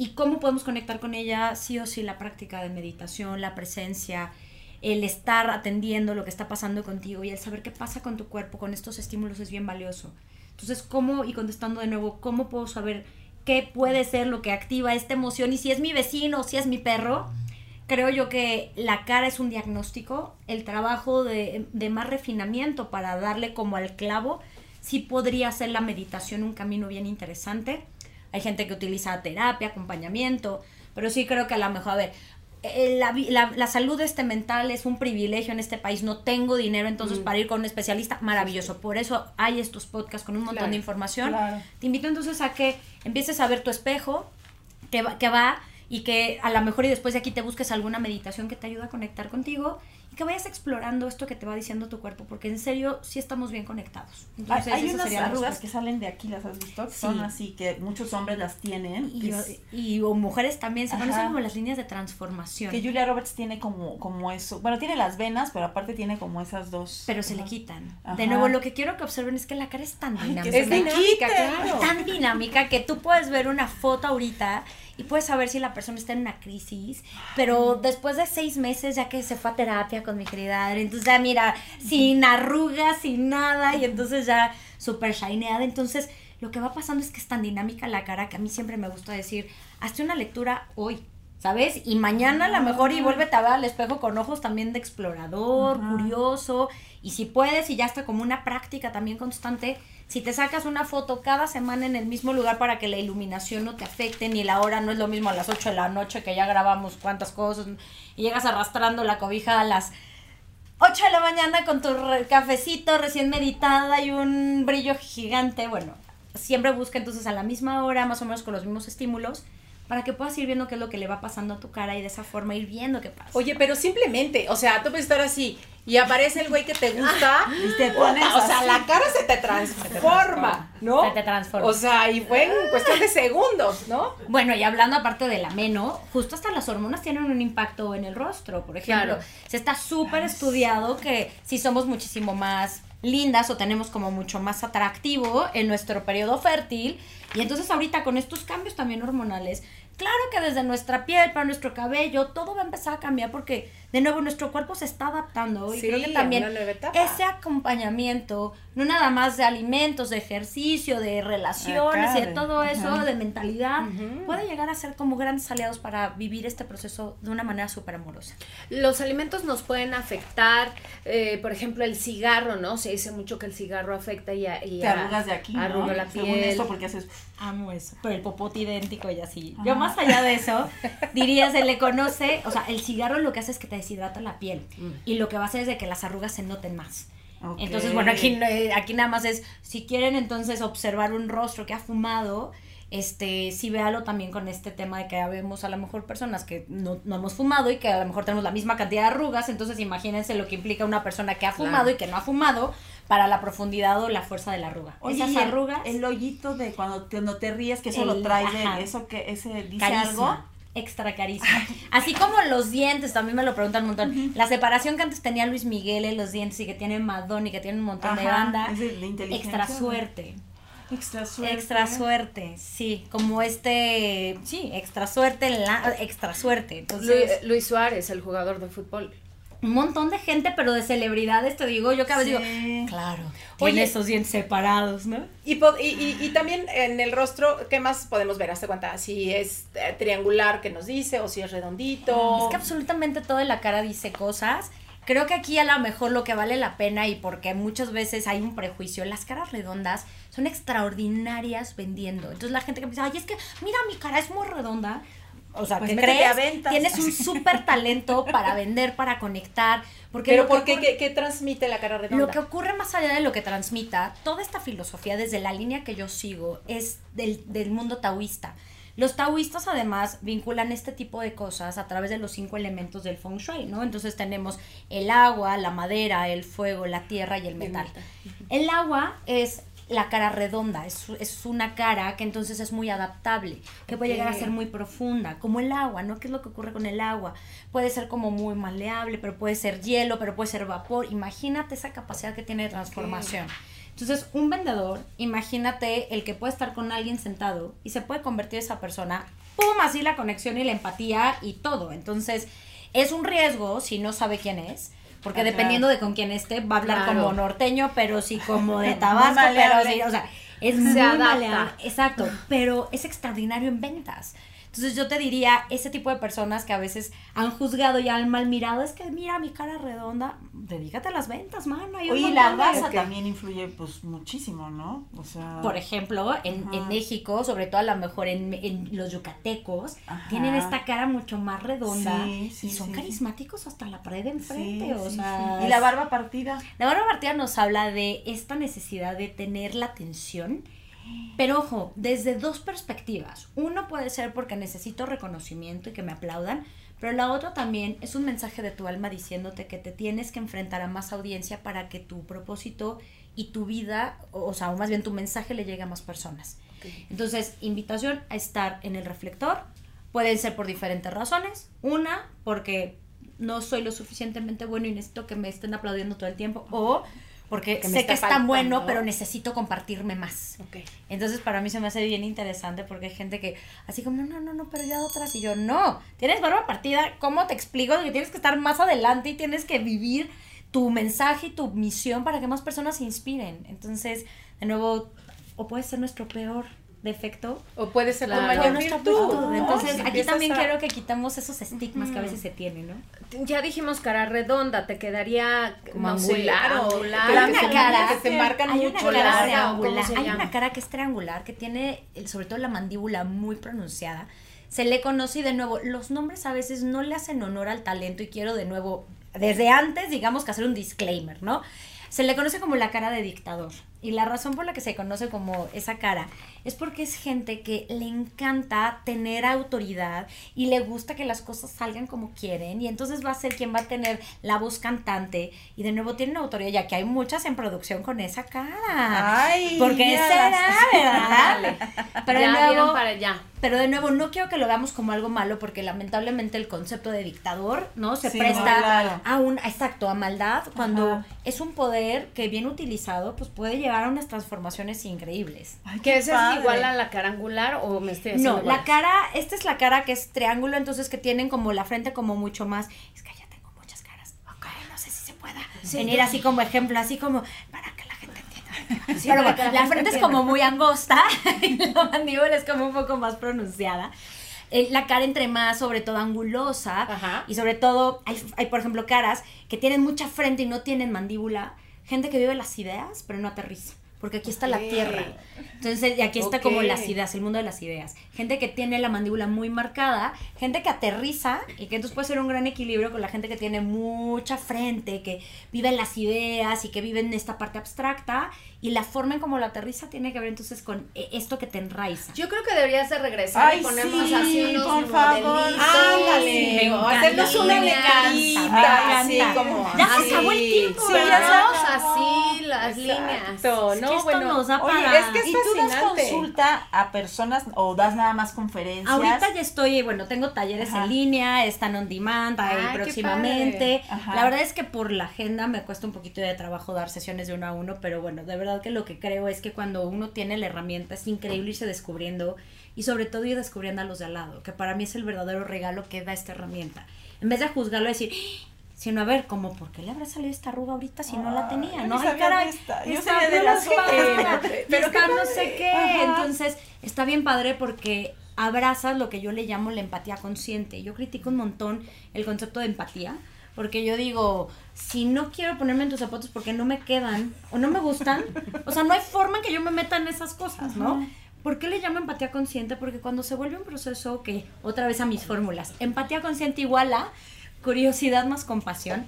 ¿Y cómo podemos conectar con ella? Sí o sí, la práctica de meditación, la presencia, el estar atendiendo lo que está pasando contigo y el saber qué pasa con tu cuerpo con estos estímulos es bien valioso. Entonces, ¿cómo, y contestando de nuevo, cómo puedo saber qué puede ser lo que activa esta emoción y si es mi vecino si es mi perro? Creo yo que la cara es un diagnóstico, el trabajo de, de más refinamiento para darle como al clavo, sí podría ser la meditación un camino bien interesante. Hay gente que utiliza terapia, acompañamiento, pero sí creo que a lo mejor, a ver, eh, la, la, la, salud este mental es un privilegio en este país, no tengo dinero entonces mm. para ir con un especialista, maravilloso, por eso hay estos podcasts con un montón de información. Te invito entonces a que empieces a ver tu espejo, que va, que va y que a lo mejor y después de aquí te busques alguna meditación que te ayude a conectar contigo que vayas explorando esto que te va diciendo tu cuerpo, porque en serio sí estamos bien conectados. Hay, Entonces, hay esa unas arrugas que salen de aquí, ¿las has visto? Sí. Son así, que muchos hombres las tienen. Y, que es- y- o mujeres también se Ajá. conocen como las líneas de transformación. Que Julia Roberts tiene como, como eso. Bueno, tiene las venas, pero aparte tiene como esas dos. pero se le quitan. Ajá. De nuevo, lo que quiero que observen es que la cara es tan dinámica. Es tan dinámica que tú puedes ver una foto ahorita y puedes saber si la persona está en una crisis, pero después de seis meses ya que se fue a terapia con mi querida Adri, entonces ya mira, sin arrugas, sin nada, y entonces ya súper shineada, entonces lo que va pasando es que es tan dinámica la cara que a mí siempre me gusta decir, hazte una lectura hoy. ¿Sabes? Y mañana a lo mejor y vuélvete a ver al espejo con ojos también de explorador, curioso, y si puedes, y ya está como una práctica también constante, si te sacas una foto cada semana en el mismo lugar para que la iluminación no te afecte, ni la hora no es lo mismo a las 8 de la noche que ya grabamos cuántas cosas, y llegas arrastrando la cobija a las 8 de la mañana con tu cafecito recién meditada y un brillo gigante, bueno, siempre busca entonces a la misma hora, más o menos con los mismos estímulos, para que puedas ir viendo qué es lo que le va pasando a tu cara y de esa forma ir viendo qué pasa. Oye, pero simplemente, o sea, tú puedes estar así y aparece el güey que te gusta Y te pones o sea, la cara se te transforma, ¿no? Se te transforma. O sea, y fue en cuestión de segundos, ¿no? Bueno, y hablando aparte del ameno, justo hasta las hormonas tienen un impacto en el rostro. Por ejemplo, Claro. se está súper estudiado que si somos muchísimo más lindas o tenemos como mucho más atractivo en nuestro periodo fértil. Y entonces ahorita con estos cambios también hormonales, claro que desde nuestra piel, para nuestro cabello, todo va a empezar a cambiar porque de nuevo nuestro cuerpo se está adaptando. Y Sí, creo que también ese acompañamiento, no nada más de alimentos, de ejercicio, de relaciones y de todo eso, ajá. de mentalidad, puede llegar a ser como grandes aliados para vivir este proceso de una manera súper amorosa. Los alimentos nos pueden afectar, eh, por ejemplo, el cigarro, ¿no? Se dice mucho que el cigarro afecta y, a- y Te a- arrugas de aquí, la Según piel. esto, porque haces... Amo eso. Pero el popote idéntico y así. Yo más allá de eso, [laughs] diría, se le conoce, o sea, el cigarro lo que hace es que te deshidrata la piel. Y lo que va a hacer es de que las arrugas se noten más. Entonces, bueno, aquí, eh, aquí nada más es, si quieren entonces observar un rostro que ha fumado, este, sí véalo también con este tema de que vemos a lo mejor personas que no, no hemos fumado y que a lo mejor tenemos la misma cantidad de arrugas, entonces imagínense lo que implica una persona que ha fumado y que no ha fumado para la profundidad o la fuerza de la arruga. Oye, Esas el- arrugas... El, hoyito de cuando te, cuando te ríes, que eso lo traes de eso que ese dice carisma, algo. Extra carisma. [laughs] Así como los dientes, también me lo preguntan un montón. La separación que antes tenía Luis Miguel en los dientes y que tiene Madonna y que tiene un montón de banda. es de- de inteligencia, Extra suerte. Extra suerte. Extra suerte, sí. Como este, sí, extra suerte, en la, extra suerte. Entonces, Luis, Luis Suárez, el jugador de fútbol. Un montón de gente, pero de celebridades, te digo, yo cada vez Sí. digo, claro, Oye. tiene esos dientes separados, ¿no? Y, po- y, y- y también en el rostro, ¿qué más podemos ver? Hazte cuenta, si es eh, triangular que nos dice o si es redondito. Es que absolutamente todo en la cara dice cosas. Creo que aquí a lo mejor lo que vale la pena y porque muchas veces hay un prejuicio, las caras redondas son extraordinarias vendiendo. Entonces la gente que piensa, ay, es que mira, mi cara es muy redonda. O sea, Pues que crees, tienes un súper talento [laughs] para vender, para conectar. Porque Pero lo que ¿por qué? ocurre- ¿Qué, qué transmite la cara redonda? lo que ocurre más allá de lo que transmita, toda esta filosofía desde la línea que yo sigo es del, del mundo taoísta. Los taoístas además vinculan este tipo de cosas a través de los cinco elementos del feng shui, ¿no? Entonces tenemos el agua, la madera, el fuego, la tierra y el metal. El agua es la cara redonda, es, es una cara que entonces es muy adaptable, que puede llegar a ser muy profunda, como el agua, ¿no? ¿Qué es lo que ocurre con el agua? Puede ser como muy maleable, pero puede ser hielo, pero puede ser vapor. Imagínate esa capacidad que tiene de transformación. Entonces, un vendedor, imagínate el que puede estar con alguien sentado y se puede convertir esa persona, ¡pum! Así la conexión y la empatía y todo. Entonces, es un riesgo si no sabe quién es. Porque Ah, dependiendo de con quién esté, va a hablar Claro. como norteño, pero sí como de [laughs] Tabasco, pero sí, o sea, es Se muy adapta. maleable. Exacto, pero es extraordinario en ventas. Entonces yo te diría, ese tipo de personas que a veces han juzgado y han mal mirado, es que mira mi cara redonda, dedícate a las ventas, mano. hay Oye, y la raza también influye pues muchísimo, ¿no? O sea, Por ejemplo, en, en México, sobre todo a lo mejor en, en los yucatecos, Ajá. tienen esta cara mucho más redonda Sí, sí, y son sí, carismáticos hasta la pared de enfrente. o sea. Y la barba partida. la barba partida nos habla de esta necesidad de tener la atención, pero ojo, desde dos perspectivas. Uno puede ser porque necesito reconocimiento y que me aplaudan, Pero la otra también es un mensaje de tu alma diciéndote que te tienes que enfrentar a más audiencia para que tu propósito y tu vida, o sea, o más bien tu mensaje le llegue a más personas. Entonces, invitación a estar en el reflector. Pueden ser por diferentes razones. Una, porque no soy lo suficientemente bueno y necesito que me estén aplaudiendo todo el tiempo. O porque sé que está faltando. bueno, pero necesito compartirme más. Entonces para mí se me hace bien interesante porque hay gente que así como, no, no, no, pero ya otras y yo, no, tienes barba partida, ¿cómo te explico? Que tienes que estar más adelante y tienes que vivir tu mensaje y tu misión para que más personas se inspiren. Entonces, de nuevo, o puede ser nuestro peor defecto O puede ser tu Claro. o mayor virtud. Entonces, Si aquí también a- quiero que quitamos esos estigmas que a veces se tienen, ¿no? Ya dijimos cara redonda, te quedaría Como no angular o- angular. Hay una cara que se marcan hay mucho una cara larga, triangular, ¿cómo se hay una cara que es triangular que tiene el- sobre todo la mandíbula muy pronunciada se le conoce y de nuevo los nombres a veces no le hacen honor al talento y quiero de nuevo desde antes digamos que hacer un disclaimer no se le conoce como la cara de dictador y la razón por la que se conoce como esa cara es porque es gente que le encanta tener autoridad y le gusta que las cosas salgan como quieren y entonces va a ser quien va a tener la voz cantante y de nuevo tienen autoridad ya que hay muchas en producción con esa cara. Ay, porque será, ¿verdad? [laughs] Pero de nuevo, vieron para allá. pero de nuevo, no quiero que lo veamos como algo malo, porque lamentablemente el concepto de dictador, ¿no? Se Sí, presta a un, exacto, a maldad, cuando Ajá. es un poder que bien utilizado, pues puede llevar a unas transformaciones increíbles. Ay, ¿Que qué padre. es igual a la cara angular o me estoy haciendo No, la cara, esta es la cara que es triángulo, entonces que tienen como la frente como mucho más. Es que ya tengo muchas caras. Ok, no sé si se pueda venir así como ejemplo, así como para que la gente entienda. [laughs] Pero bueno, la, frente es como muy angosta [laughs] y la mandíbula es como un poco más pronunciada. Eh, La cara entre más, sobre todo angulosa, Ajá. y sobre todo, hay, hay, por ejemplo caras que tienen mucha frente y no tienen mandíbula, gente que vive las ideas, pero no aterriza, porque aquí está la tierra. Entonces, y aquí está como las ideas, el mundo de las ideas. Gente que tiene la mandíbula muy marcada, gente que aterriza y que entonces puede ser un gran equilibrio con la gente que tiene mucha frente, que vive en las ideas y que vive en esta parte abstracta. Y la forma en cómo la aterriza tiene que ver entonces con eh, esto que te enraiza. Yo creo que deberías de regresar Ay, y ponernos sí, así unos por favor. Ándale, hacernos una lecarita, así como Ya se acabó el tiempo, Sí. Ponernos así las líneas. Exacto, Es que no, esto bueno. nos da oye, para- es que es ¿Y tú das fascinante. consulta a personas o das nada más conferencias? Ahorita ya estoy, bueno, tengo talleres Ajá. en línea, están on demand ahí próximamente. La verdad es que por la agenda me cuesta un poquito de trabajo dar sesiones de uno a uno, pero bueno, de verdad que lo que creo es que cuando uno tiene la herramienta es increíble irse descubriendo y sobre todo ir descubriendo a los de al lado, que para mí es el verdadero regalo que da esta herramienta. En vez de juzgarlo y decir, "Ah", sino a ver, como, ¿por qué le habrá salido esta arruga ahorita si no la tenía? No, Ay, caray, esta, yo sabía de las Pero [laughs] qué no sé qué. Ajá. Entonces, está bien padre porque abrazas lo que yo le llamo la empatía consciente. Yo critico un montón el concepto de empatía. Porque yo digo, si no quiero ponerme en tus zapatos porque no me quedan o no me gustan, [laughs] o sea, no hay forma en que yo me meta en esas cosas, ¿no? ¿Por qué le llamo empatía consciente? Porque cuando se vuelve un proceso que, otra vez a mis fórmulas, empatía consciente igual a curiosidad más compasión,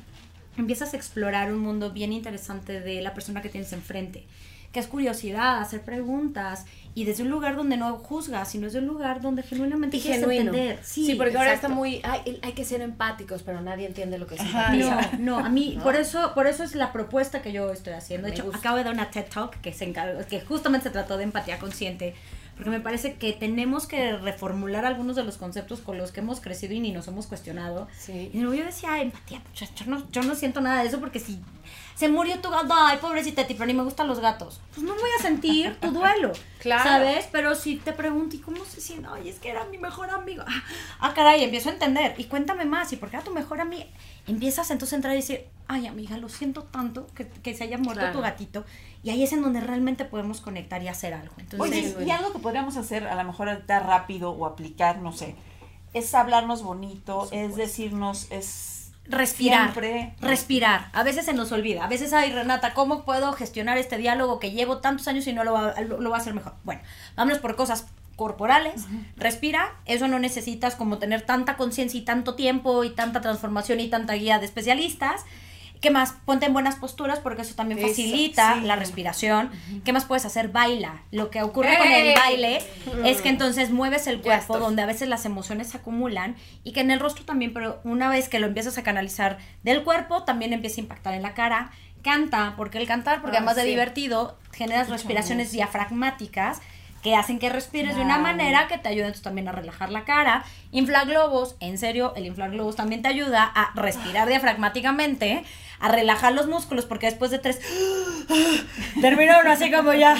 empiezas a explorar un mundo bien interesante de la persona que tienes enfrente, que es curiosidad, hacer preguntas, y desde un lugar donde no juzgas, sino desde un lugar donde genuinamente Y quieres genuino. entender. Sí, porque ahora está exacto. muy. Hay, hay que ser empáticos, pero nadie entiende lo que es empatía. No, no, a mí, por eso, por eso es la propuesta que yo estoy haciendo. De hecho, gusta. acabo de dar una TED Talk que se encargó, que justamente se trató de empatía consciente, porque me parece que tenemos que reformular algunos de los conceptos con los que hemos crecido y ni nos hemos cuestionado. Sí. Y yo decía, empatía, yo no, yo no siento nada de eso porque si se murió tu gato, ay, pobrecita, ti, pero ni me gustan los gatos. Pues no voy a sentir tu [laughs] duelo. Claro. ¿Sabes? Pero si te pregunto, ¿y cómo se siente? Ay, es que era mi mejor amigo. Ah, Ah, caray, empiezo a entender. Y cuéntame más. ¿Y por qué era tu mejor amigo? Empiezas entonces a entrar y decir, ay, amiga, lo siento tanto que, que se haya muerto Claro. tu gatito. Y ahí es en donde realmente podemos conectar y hacer algo. Entonces, Oye, y algo que podríamos hacer, a lo mejor ahorita rápido o aplicar, no sé, es hablarnos bonito, es decirnos, es respirar. siempre- Respirar. A veces se nos olvida. A veces, ay, Renata, ¿cómo puedo gestionar este diálogo que llevo tantos años y no lo va, lo, lo va a hacer mejor? Bueno, vámonos por cosas corporales. Respira. Eso no necesitas como tener tanta conciencia y tanto tiempo y tanta transformación y tanta guía de especialistas. ¿Qué más? Ponte en buenas posturas porque eso también Eso, facilita sí. la respiración. ¿Qué más puedes hacer? Baila. Lo que ocurre con el ¡Ey! baile es que entonces mueves el cuerpo donde a veces las emociones se acumulan y que en el rostro también, pero una vez que lo empiezas a canalizar del cuerpo, también empieza a impactar en la cara. Canta, porque el cantar, porque Ah, además de divertido, generas respiraciones diafragmáticas que hacen que respires de una manera que te ayuda también a relajar la cara. Infla globos, en serio, el inflar globos también te ayuda a respirar diafragmáticamente, a relajar los músculos, porque después de tres termina uno así como ya,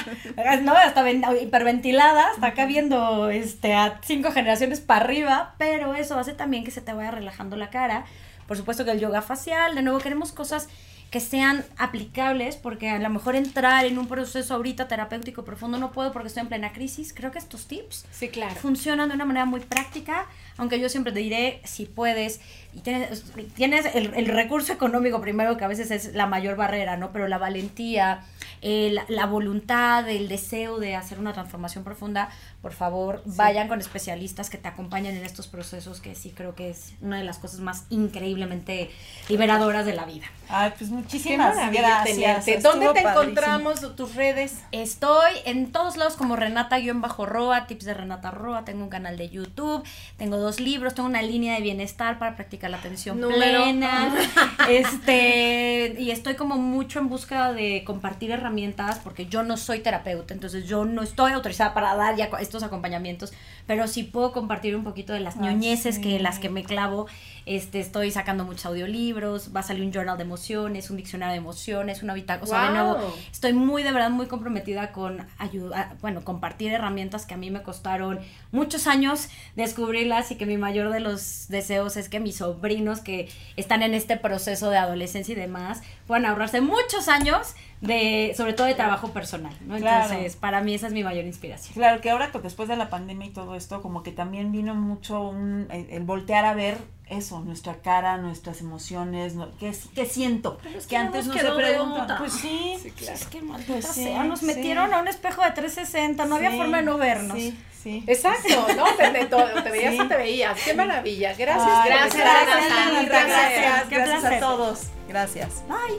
¿no? Hasta ven- hiperventilada, hasta acá viendo este, a cinco generaciones para arriba, pero eso hace también que se te vaya relajando la cara. Por supuesto que el yoga facial, de nuevo queremos cosas que sean aplicables, porque a lo mejor entrar en un proceso ahorita terapéutico profundo no puedo porque estoy en plena crisis. Creo que estos tips Sí, claro. funcionan de una manera muy práctica, aunque yo siempre te diré, si puedes, y tienes, tienes el, el recurso económico primero, que a veces es la mayor barrera, ¿no? Pero la valentía, eh, la, voluntad, el deseo de hacer una transformación profunda, por favor, vayan con especialistas que te acompañen en estos procesos, que sí creo que es una de las cosas más increíblemente liberadoras de la vida. Ay, pues muchísimas gracias. tenerte. estuvo ¿Dónde te padrísimo. encontramos tus redes? Estoy en todos lados como Renata-Roa, tips de Renata Roa, tengo un canal de YouTube, tengo dos libros, tengo una línea de bienestar para practicar la atención Número. plena. [laughs] Este, y estoy como mucho en búsqueda de compartir herramientas porque yo no soy terapeuta, entonces yo no estoy autorizada para dar ya estos acompañamientos, pero sí puedo compartir un poquito de las Ay, ñoñeces que las que me clavo. Este, estoy sacando muchos audiolibros, va a salir un journal de emociones, un diccionario de emociones, una bitácora, o sea, de nuevo, estoy muy de verdad muy comprometida con ayudar, bueno, compartir herramientas que a mí me costaron muchos años descubrirlas y que mi mayor de los deseos es que mis sobrinos que están en este proceso de adolescencia y demás puedan ahorrarse muchos años de sobre todo de trabajo personal, ¿no? Claro. Entonces, para mí esa es mi mayor inspiración. Claro, que ahora pues, después de la pandemia y todo esto, como que también vino mucho un, el, el voltear a ver eso, nuestra cara, nuestras emociones, no- ¿qué, qué siento? es que, antes nos no se preguntan. Pues sí, Es que maldita Pues sí, sea, nos sí. metieron a un espejo de 360, no había sí, forma de no vernos. Sí, sí. Exacto, [laughs] ¿no? Te, te, te veías Sí. o te veías. Qué maravilla. Gracias, Ay, gracias, pues, gracias, gracias, gracias. Qué gracias a todos. Gracias. Bye.